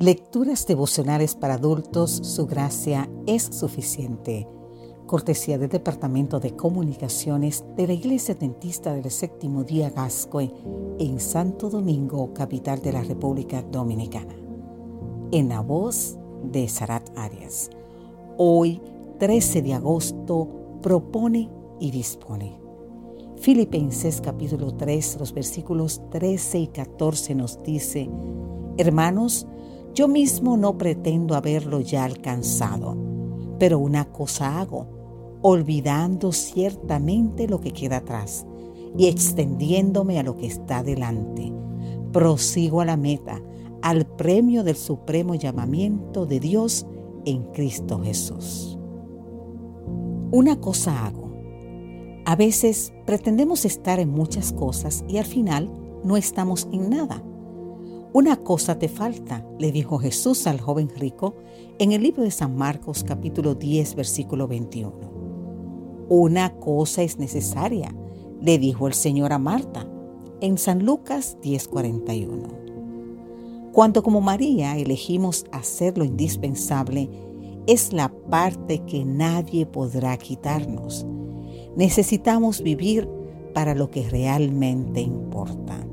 Lecturas devocionales para adultos, su gracia es suficiente. Cortesía del Departamento de Comunicaciones de la Iglesia Dentista del Séptimo Día Gascoe en Santo Domingo, capital de la República Dominicana. En la voz de Sarat Arias. Hoy, 13 de agosto, propone y dispone. Filipenses capítulo 3, los versículos 13 y 14 nos dice, Hermanos, yo mismo no pretendo haberlo ya alcanzado, pero una cosa hago, olvidando ciertamente lo que queda atrás y extendiéndome a lo que está delante. Prosigo a la meta, al premio del supremo llamamiento de Dios en Cristo Jesús. Una cosa hago. A veces pretendemos estar en muchas cosas y al final no estamos en nada. Una cosa te falta, le dijo Jesús al joven rico en el libro de San Marcos capítulo 10 versículo 21. Una cosa es necesaria, le dijo el Señor a Marta en San Lucas 10:41. Cuando como María elegimos hacer lo indispensable, es la parte que nadie podrá quitarnos. Necesitamos vivir para lo que realmente importa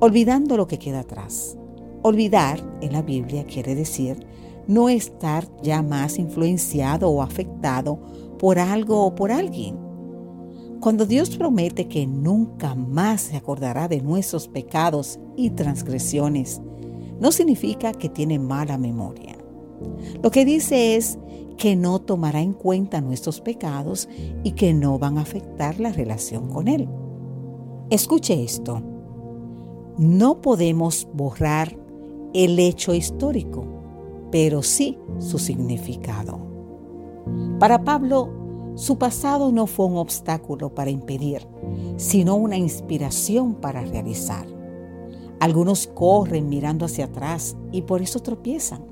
olvidando lo que queda atrás. Olvidar en la Biblia quiere decir no estar ya más influenciado o afectado por algo o por alguien. Cuando Dios promete que nunca más se acordará de nuestros pecados y transgresiones, no significa que tiene mala memoria. Lo que dice es que no tomará en cuenta nuestros pecados y que no van a afectar la relación con Él. Escuche esto. No podemos borrar el hecho histórico, pero sí su significado. Para Pablo, su pasado no fue un obstáculo para impedir, sino una inspiración para realizar. Algunos corren mirando hacia atrás y por eso tropiezan.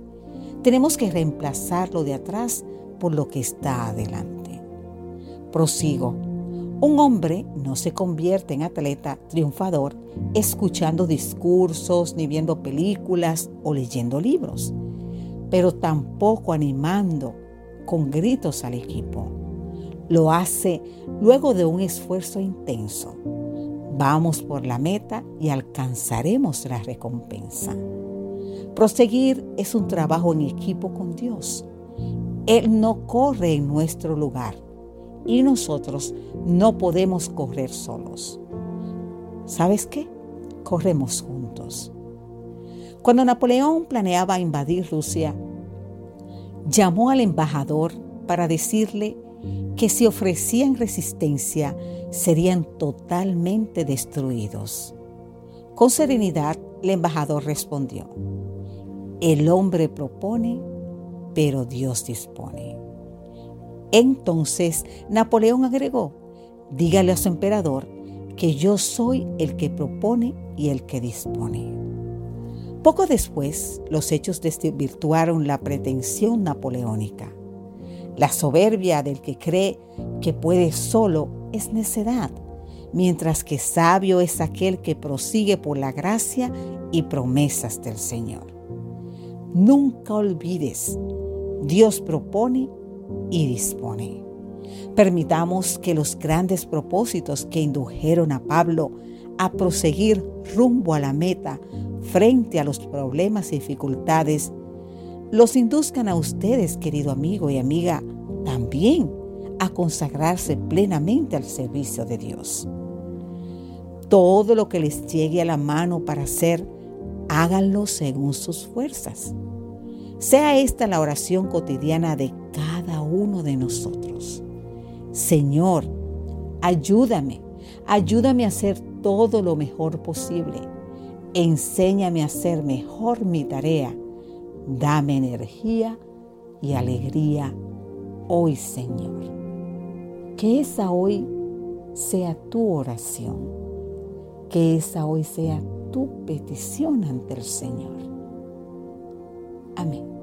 Tenemos que reemplazar lo de atrás por lo que está adelante. Prosigo un hombre no se convierte en atleta triunfador escuchando discursos, ni viendo películas o leyendo libros, pero tampoco animando con gritos al equipo. Lo hace luego de un esfuerzo intenso. Vamos por la meta y alcanzaremos la recompensa. Proseguir es un trabajo en equipo con Dios. Él no corre en nuestro lugar y nosotros no podemos correr solos. ¿Sabes qué? Corremos juntos. Cuando Napoleón planeaba invadir Rusia, llamó al embajador para decirle que si ofrecían resistencia serían totalmente destruidos. Con serenidad, el embajador respondió, el hombre propone, pero Dios dispone. Entonces Napoleón agregó, dígale a su emperador que yo soy el que propone y el que dispone. Poco después, los hechos desvirtuaron la pretensión napoleónica. La soberbia del que cree que puede solo es necedad, mientras que sabio es aquel que prosigue por la gracia y promesas del Señor. Nunca olvides, Dios propone y dispone. Permitamos que los grandes propósitos que indujeron a Pablo a proseguir rumbo a la meta frente a los problemas y dificultades, los induzcan a ustedes, querido amigo y amiga, también a consagrarse plenamente al servicio de Dios. Todo lo que les llegue a la mano para hacer, háganlo según sus fuerzas. Sea esta la oración cotidiana de uno de nosotros. Señor, ayúdame, ayúdame a hacer todo lo mejor posible. Enséñame a hacer mejor mi tarea. Dame energía y alegría hoy, Señor. Que esa hoy sea tu oración. Que esa hoy sea tu petición ante el Señor. Amén.